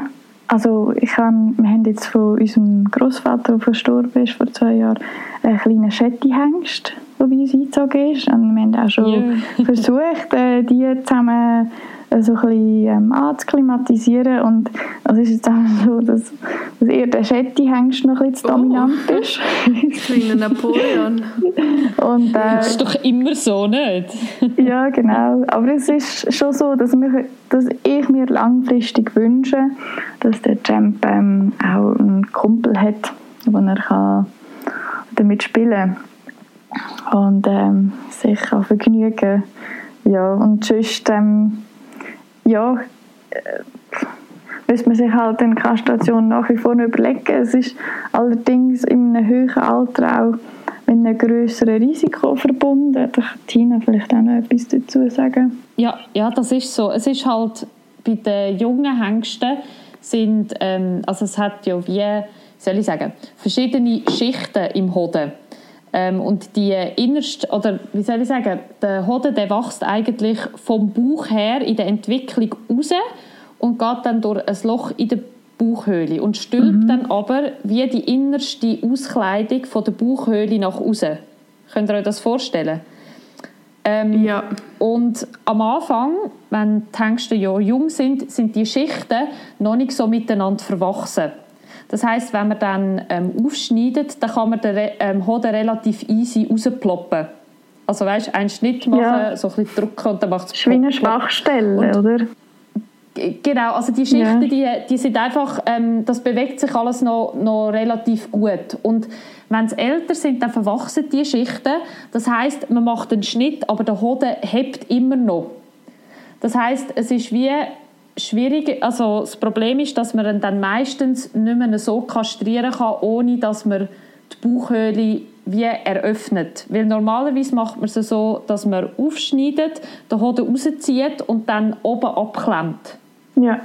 also ich habe, wir haben jetzt von unserem Großvater, der verstorben ist vor zwei Jahren, einen kleinen Schetti-Hengst, der bei uns eingezogen ist. Und wir haben auch schon yeah. versucht, äh, die zusammen äh, so ein bisschen ähm, anzuklimatisieren und es ist jetzt auch so, dass, dass eher der Schetti-Hengst noch ein bisschen oh. dominant ist. Kleiner Napoleon. und, äh, das ist doch immer so, nicht? ja, genau. Aber es ist schon so, dass, mich, dass ich mir langfristig wünsche, dass der Champ ähm, auch einen Kumpel hat, wo er kann damit spielen kann und ähm, sich kann vergnügen ja, und sonst ähm, ja, äh, müsste man sich halt in Kastration nach wie vor überlegen. Es ist allerdings in einem höheren Alter auch mit einem größeren Risiko verbunden. Da kann Tina vielleicht auch noch etwas dazu sagen. Ja, ja, das ist so. Es ist halt bei den jungen Hengsten sind, ähm, also es hat ja wie, soll ich sagen, verschiedene Schichten im Hoden. Ähm, und die innerste, oder wie soll ich sagen, der Hoden der wächst eigentlich vom Bauch her in der Entwicklung raus und geht dann durch ein Loch in der Bauchhöhle und stülpt mhm. dann aber wie die innerste Auskleidung von der Bauchhöhle nach außen. Könnt ihr euch das vorstellen? Ähm, ja. Und am Anfang, wenn die Hengste ja jung sind, sind die Schichten noch nicht so miteinander verwachsen. Das heißt, wenn man dann ähm, aufschneidet, dann kann man den ähm, Hoden relativ easy rausploppen. Also weißt, einen Schnitt machen, ja. so ein bisschen drücken und dann macht es wie eine Schwachstelle, oder? Genau, also die Schichten, ja. die, die sind einfach, ähm, das bewegt sich alles noch, noch relativ gut. Und wenn sie älter sind, dann verwachsen die Schichten. Das heißt, man macht einen Schnitt, aber der Hoden hebt immer noch. Das heißt, es ist wie schwierig, also das Problem ist, dass man dann meistens nicht mehr so kastrieren kann, ohne dass man die Bauchhöhle wie eröffnet. Weil normalerweise macht man es so, dass man aufschneidet, den Hoden rauszieht und dann oben abklemmt. Ja.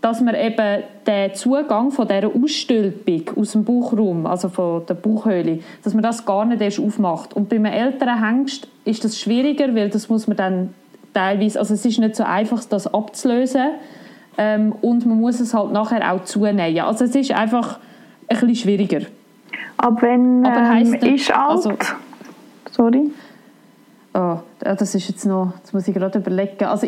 Dass man eben den Zugang von dieser Ausstülpung aus dem Bauchraum, also von der Bauchhöhle, dass man das gar nicht erst aufmacht. Und bei einem älteren Hengst ist das schwieriger, weil das muss man dann teilweise, also es ist nicht so einfach, das abzulösen ähm, und man muss es halt nachher auch zunähen. Also es ist einfach ein bisschen schwieriger. Aber wenn Aber ähm, ist alt? Also, Sorry. Oh, das ist jetzt noch, das muss ich gerade überlegen. Also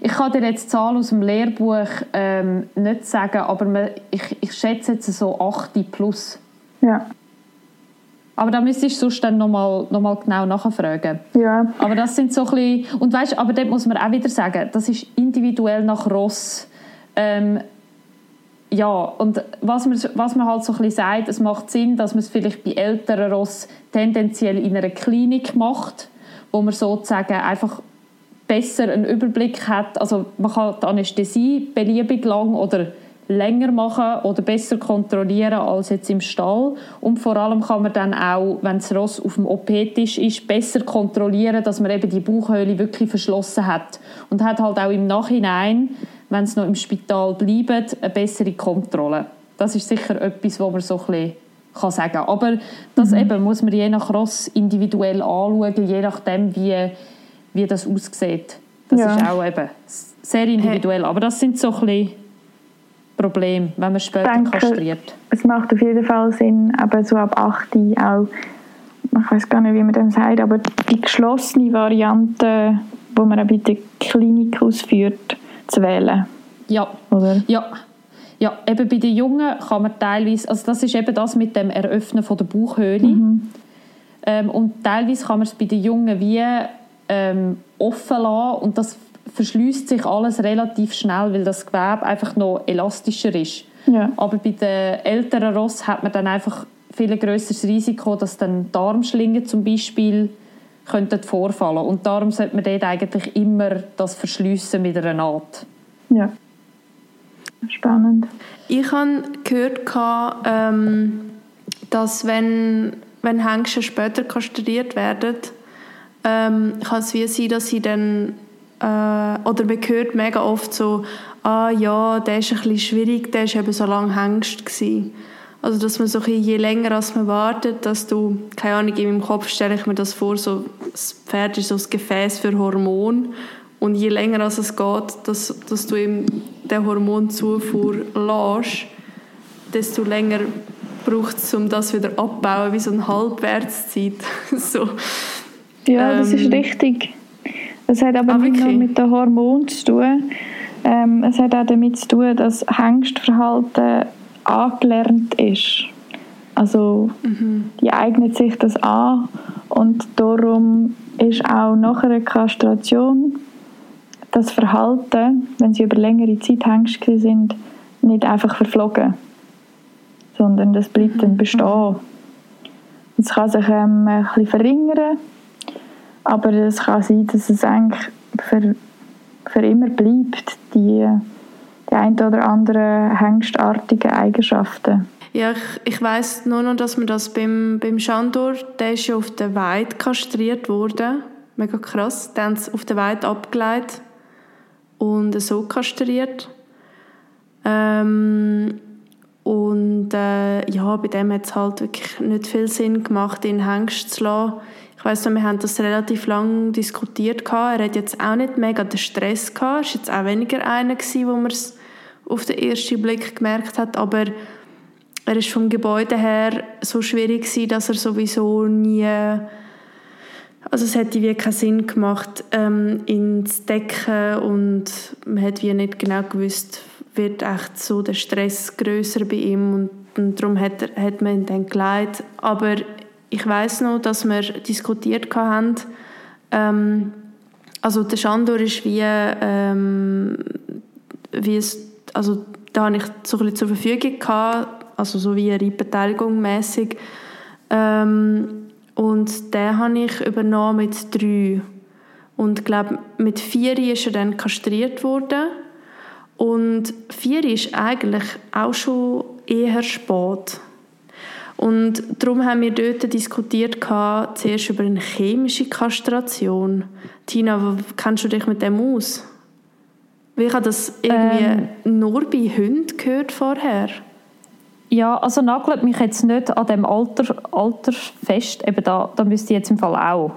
ich kann dir jetzt die Zahl aus dem Lehrbuch ähm, nicht sagen, aber man, ich, ich schätze jetzt so 8 plus. Ja. Aber da müsstest du sonst dann nochmal noch mal genau nachfragen. Ja. Aber das sind so ein bisschen, und weißt, aber dort muss man auch wieder sagen, das ist individuell nach Ross. Ähm, ja, und was man, was man halt so ein bisschen sagt, es macht Sinn, dass man es vielleicht bei älteren Ross tendenziell in einer Klinik macht, wo man sozusagen einfach besser einen Überblick hat. Also man kann die Anästhesie beliebig lang oder länger machen oder besser kontrollieren als jetzt im Stall. Und vor allem kann man dann auch, wenn das Ross auf dem OP-Tisch ist, besser kontrollieren, dass man eben die Bauchhöhle wirklich verschlossen hat. Und hat halt auch im Nachhinein, wenn es noch im Spital bleibt, eine bessere Kontrolle. Das ist sicher etwas, wo man so ein bisschen kann sagen. Aber das mhm. eben muss man je nach Ross individuell anschauen, je nachdem, wie wie das aussieht. Das ja. ist auch eben sehr individuell. Aber das sind so ein bisschen Probleme, wenn man später denke, kastriert. Es macht auf jeden Fall Sinn, aber so ab 8 auch, ich weiß gar nicht, wie man das sagt, aber die geschlossene Variante, die man auch bei der Klinik ausführt, zu wählen. Ja. Oder? Ja. Ja, eben bei den Jungen kann man teilweise, also das ist eben das mit dem Eröffnen von der Bauchhöhle. Mhm. Ähm, und teilweise kann man es bei den Jungen wie ähm, offen lassen und das verschließt sich alles relativ schnell, weil das Gewebe einfach noch elastischer ist. Ja. Aber bei den älteren Ross hat man dann einfach viel größeres Risiko, dass dann Darmschlingen zum Beispiel könnten vorfallen und darum sollte man dort eigentlich immer das verschliessen mit einer Naht. Ja, spannend. Ich habe gehört, ähm, dass wenn, wenn Hengste später kastriert werden, ähm, kann es wie sein, dass sie dann äh, oder man hört mega oft so, ah ja, der ist ein bisschen schwierig, der ist eben so lange Hengst gewesen. Also dass man so ein bisschen, je länger als man wartet, dass du, keine Ahnung, in meinem Kopf stelle ich mir das vor, so das Pferd ist so das Gefäß für Hormone und je länger als es geht, dass, dass du ihm den Hormonzufuhr lässt, desto länger braucht es, um das wieder abzubauen, wie so eine Halbwertszeit. so. Ja, das ist ähm, richtig. Es hat aber ah, nicht nur mit den Hormonen zu tun. Ähm, es hat auch damit zu tun, dass Hengstverhalten angelernt ist. Also mhm. die eignet sich das an und darum ist auch nach einer Kastration das Verhalten, wenn sie über längere Zeit Hengst sind, nicht einfach verflogen, sondern das bleibt dann mhm. bestehen. Es kann sich ähm, ein bisschen verringern aber es kann sein, dass es eigentlich für, für immer bleibt, die, die ein oder andere hengstartigen Eigenschaften. Ja, ich, ich weiss nur noch, dass man das beim, beim Schandor, der ist ja auf der Weide kastriert worden. Mega krass. Dann haben sie auf der Weide abgeleitet und so kastriert. Ähm, und äh, ja, bei dem hat es halt wirklich nicht viel Sinn gemacht, ihn Hengst zu lassen ich weiss noch, wir haben das relativ lange diskutiert. Er hat jetzt auch nicht mega den Stress gehabt. Es war jetzt auch weniger einer, gewesen, wo wir es auf den ersten Blick gemerkt hat, aber er ist vom Gebäude her so schwierig gewesen, dass er sowieso nie also es hätte wie keinen Sinn gemacht, ähm, ihn zu decken und man hat wie nicht genau gewusst, wird echt so der Stress größer bei ihm und, und darum hat, er, hat man ihn dann geleitet. Aber ich weiß noch, dass wir diskutiert haben, ähm, also der Schandor ist wie, ähm, wie es, also da habe ich so ein zur Verfügung gehabt, also so wie eine Reitbeteiligung mäßig. Ähm, und den habe ich übernommen mit drei. Und glaube mit vier ist er dann kastriert worden. Und vier ist eigentlich auch schon eher spät. Und darum haben wir dort diskutiert, zuerst über eine chemische Kastration. Tina, kennst du dich mit dem aus? Wie habe das irgendwie ähm, nur bei Hunden gehört vorher? Ja, also nagelt mich jetzt nicht an dem Alter, Alter fest. Eben da, da müsste ich jetzt im Fall auch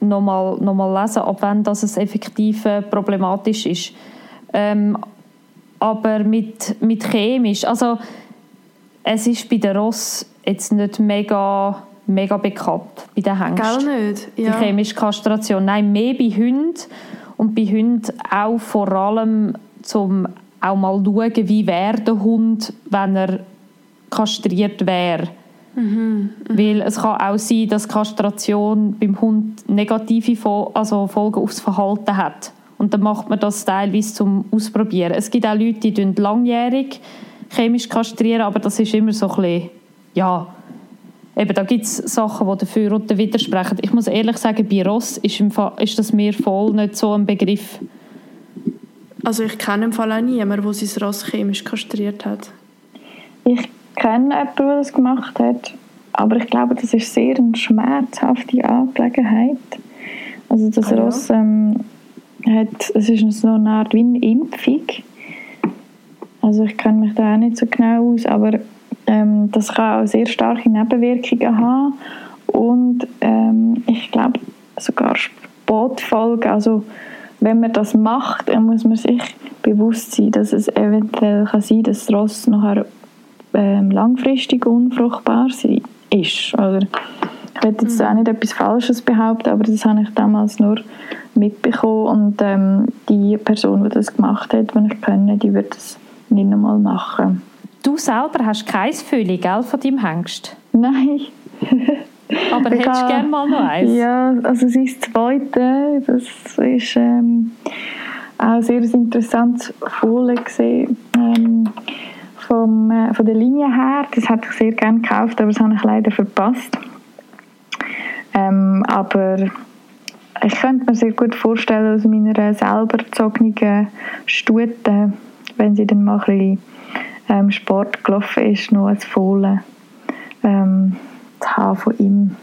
nochmal noch mal lesen, ab wann das es effektiv äh, problematisch ist. Ähm, aber mit, mit chemisch, also es ist bei den Ross jetzt nicht mega, mega bekannt, bei den Hengsten. Gell nicht? Ja. Die chemische Kastration. Nein, mehr bei Hunden und bei Hunden auch vor allem zum auch mal schauen, wie wäre der Hund, wenn er kastriert wäre. Mhm, mh. Weil es kann auch sein, dass Kastration beim Hund negative also Folgen aufs Verhalten hat. Und dann macht man das teilweise zum Ausprobieren. Es gibt auch Leute, die langjährig chemisch kastrieren, aber das ist immer so ein bisschen, ja, eben, da gibt es Sachen, die dafür und widersprechen. Ich muss ehrlich sagen, bei Ross ist, Fall, ist das mir voll nicht so ein Begriff. Also ich kenne im Fall auch niemanden, der sein Ross chemisch kastriert hat. Ich kenne jemanden, der das gemacht hat, aber ich glaube, das ist sehr eine schmerzhafte Angelegenheit. Also das ah, ja. Ross ähm, hat, es ist so eine Art wie eine Impfung. Also ich kenne mich da auch nicht so genau aus, aber ähm, das kann auch sehr starke Nebenwirkungen haben und ähm, ich glaube sogar Sportfolgen. Also wenn man das macht, dann muss man sich bewusst sein, dass es eventuell kann sein, dass das Ross nachher ähm, langfristig unfruchtbar sein, ist. Oder ich will jetzt mhm. auch nicht etwas Falsches behaupten, aber das habe ich damals nur mitbekommen und ähm, die Person, die das gemacht hat, die ich kenne, die wird das nicht nochmal machen. Du selber hast kein Fülle, gell, von deinem Hengst? Nein. aber hättest du gerne mal noch eins? Ja, also sein zweite, das ist ähm, auch sehr interessantes Fohlen gesehen. Ähm, vom, äh, von der Linie her. Das hätte ich sehr gerne gekauft, aber das habe ich leider verpasst. Ähm, aber ich könnte mir sehr gut vorstellen, aus meiner selber gezogenen Stute, wenn sie dann mal ein bisschen ähm, Sport gelaufen ist, noch als Fohlen ähm, zu haben von ihm.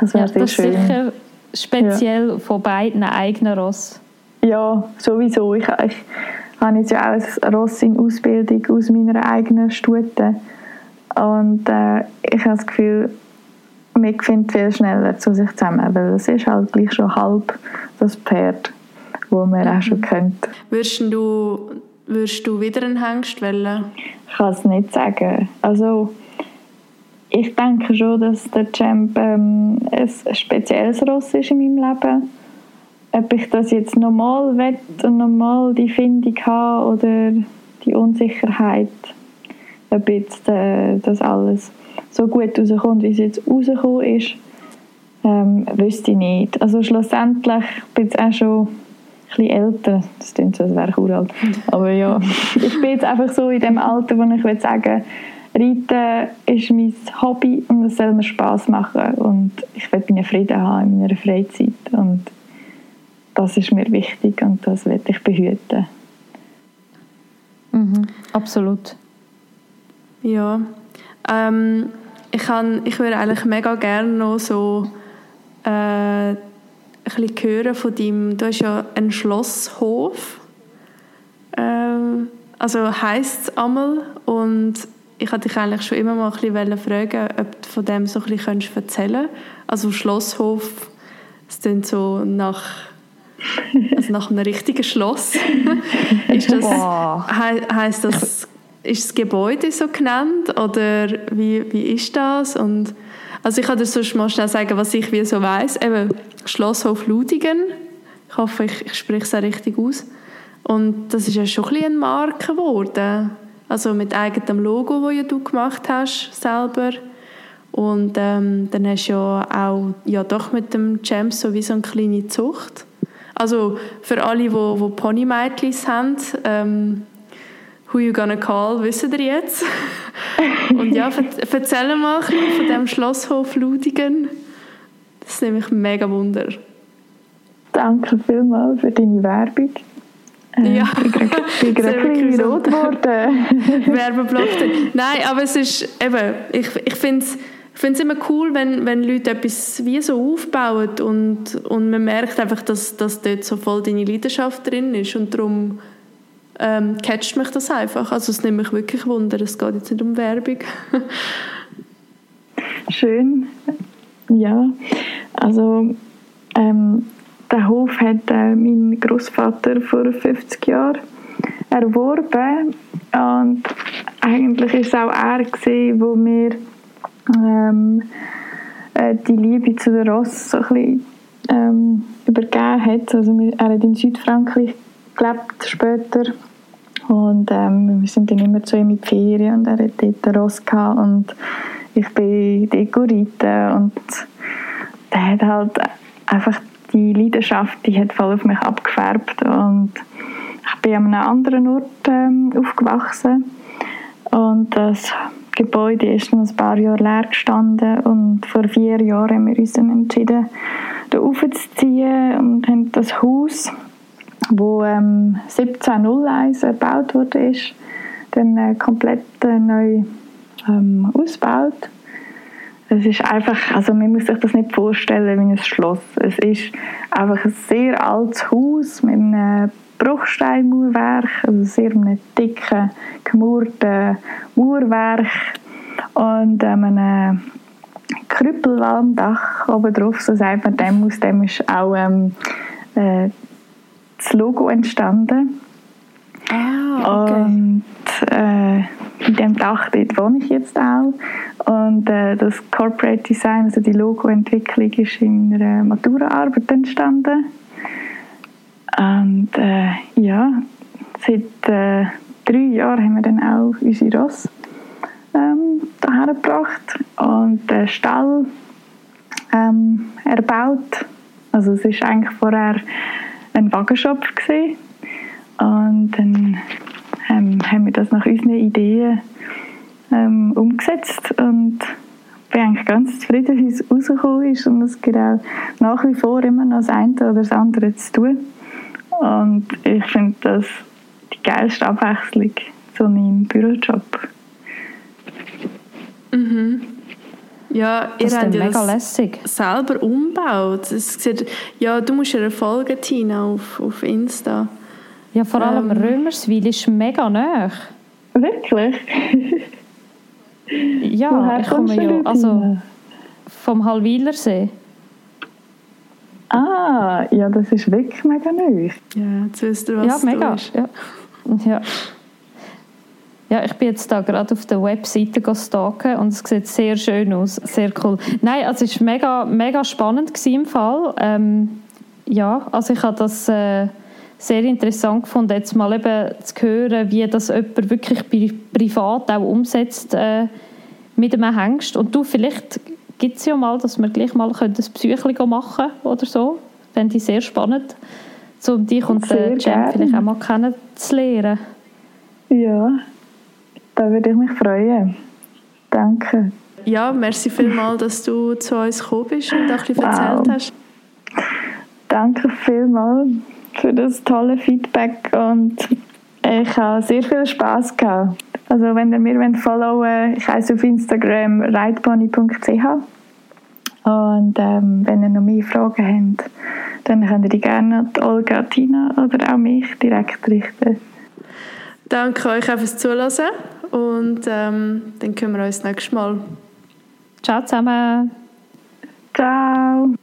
Das wäre ja, sehr das schön. sicher speziell ja. von beiden eigenen Ross. Ja, sowieso. Ich, ich habe jetzt ja auch ein Ross in Ausbildung aus meiner eigenen Stute. Und äh, ich habe das Gefühl, man findet viel schneller zu sich zusammen, weil es ist halt gleich schon halb das Pferd, das man auch schon mhm. kennt. Würdest du, würdest du wieder einen Hengst wählen? Ich kann es nicht sagen. Also, ich denke schon, dass der Champ ähm, ein spezielles Ross ist in meinem Leben ob ich das jetzt normal will und normal die Findung habe oder die Unsicherheit, ob jetzt äh, das alles so gut rauskommt, wie es jetzt rausgekommen ist, ähm, wüsste ich nicht. Also schlussendlich bin ich auch schon bisschen älter. Das klingt so, als wäre ich uralt. Aber ja, ich bin jetzt einfach so in dem Alter, wo ich will sagen Reiten ist mein Hobby und es soll mir Spass machen und ich will meinen Frieden haben in meiner Freizeit und das ist mir wichtig und das will ich behüten. Mhm, absolut. Ja, ähm, ich, kann, ich würde eigentlich mega gerne noch so äh, ein bisschen hören von deinem, du hast ja einen Schlosshof, ähm, also heisst es einmal und ich wollte dich eigentlich schon immer mal ein bisschen fragen, ob du von dem so ein bisschen erzählen könntest. Also Schlosshof, es klingt so nach Also nach einem richtigen Schloss. ist das, he, heisst das, ist das Gebäude so genannt oder wie, wie ist das? Und, also ich kann dir sonst mal schnell sagen, was ich wie so weiss. Eben Schlosshof Ludigen. Ich hoffe, ich, ich spreche es auch richtig aus. Und das ist ja schon ein bisschen eine Marke geworden. Also mit eigenem Logo, das ja du gemacht hast, selber. Und ähm, dann hast du ja auch ja, doch mit dem Jam so wie so eine kleine Zucht. Also für alle, die, die Ponymädchen haben, ähm, «Who you gonna call?» wissen ihr jetzt. Und ja, erzähl mal ein bisschen von dem Schlosshof Ludigen. Das ist nämlich mega Wunder. Danke vielmals für deine Werbung. Äh, ja, ich bin gerade rot geworden. Werbeblock. Nein, aber es ist eben, ich, ich finde es ich finde es immer cool, wenn, wenn Leute etwas wie so aufbauen und, und man merkt einfach, dass, dass dort so voll deine Leidenschaft drin ist und darum ähm, catcht mich das einfach. Also es nimmt mich wirklich Wunder, es geht jetzt nicht um Werbung. Schön, ja. Also ähm, der Hof hat äh, mein Großvater vor 50 Jahren erworben und eigentlich ist es auch er gewesen, wo mir ähm, äh, die Liebe zu den Ross so ein bisschen ähm, übergeben hat. Also er hat in Südfrankreich gelebt später und ähm, wir sind dann immer zu ihm in die Ferien und er hat dort Ross gehabt und ich bin Dekorite und der hat halt einfach die Leidenschaft, die hat voll auf mich abgefärbt und ich bin an einem anderen Ort ähm, aufgewachsen und das Gebäude ist noch ein paar Jahre leer gestanden und vor vier Jahren haben wir uns entschieden, da raufzuziehen und haben das Haus, wo ähm, 1701 erbaut wurde, ist, dann äh, komplett äh, neu ähm, ausgebaut. Es ist einfach, also man muss sich das nicht vorstellen wie ein Schloss. Es ist einfach ein sehr altes Haus mit einem Bruchsteinmauerwerk, also sehr einem dicken, gemurten Mauerwerk und ähm, einem Krüppelwalmdach oben drauf, so sagt man dem, aus dem ist auch ähm, äh, das Logo entstanden. Ah, okay. Und äh, in dem Dach dort wohne ich jetzt auch. Und äh, das Corporate Design, also die Logoentwicklung, ist in einer Maturaarbeit entstanden. Und äh, ja, seit äh, drei Jahren haben wir dann auch unsere Ross ähm, daher gebracht und den Stall ähm, erbaut. Also es war eigentlich vorher ein Wagenshop gewesen. und dann ähm, haben wir das nach unseren Ideen ähm, umgesetzt und bin eigentlich ganz zufrieden, wie es rausgekommen ist und es gibt auch nach wie vor immer noch das eine oder das andere zu tun. Und ich finde das die geilste Abwechslung zu meinem Bürojob. Mhm. Ja, das ihr habt ja mega das lässig. selber umgebaut. Es sieht, ja, du musst ihr folgen, Tina, auf, auf Insta. Ja, vor allem Ähm. Römerswil ist mega nah. Wirklich? Ja, Woher ich komme ja also vom Halwilersee. Ah, ja, das ist wirklich mega neu. Ja, jetzt wisst ihr, was Ja, du mega. Ja. ja. Ja, ich bin jetzt da gerade auf der Webseite gestalken und es sieht sehr schön aus, sehr cool. Nein, also es war mega, mega spannend im Fall. Ähm, ja, also ich habe das äh, sehr interessant gefunden, jetzt mal eben zu hören, wie das jemand wirklich pri privat auch umsetzt äh, mit einem Hengst. Und du, vielleicht gibt es ja mal, dass wir gleich mal ein Psychli machen oder so. Fände ich sehr spannend, um dich und Sehr den Jam vielleicht auch mal kennenzulernen. Ja, da würde ich mich freuen. Danke. Ja, merci vielmals, dass du zu uns gekommen bist und auch ein bisschen Wow. erzählt hast. Danke vielmals für das tolle Feedback und ich habe sehr viel Spaß gehabt. Also wenn ihr mir wollt followen ich heiße auf Instagram reitpony.ch und ähm, wenn ihr noch mehr Fragen habt, dann könnt ihr die gerne an die Olga, Tina oder auch mich direkt richten. Danke euch auch fürs Zuhören und ähm, dann können wir uns nächstes Mal. Ciao zusammen. Ciao!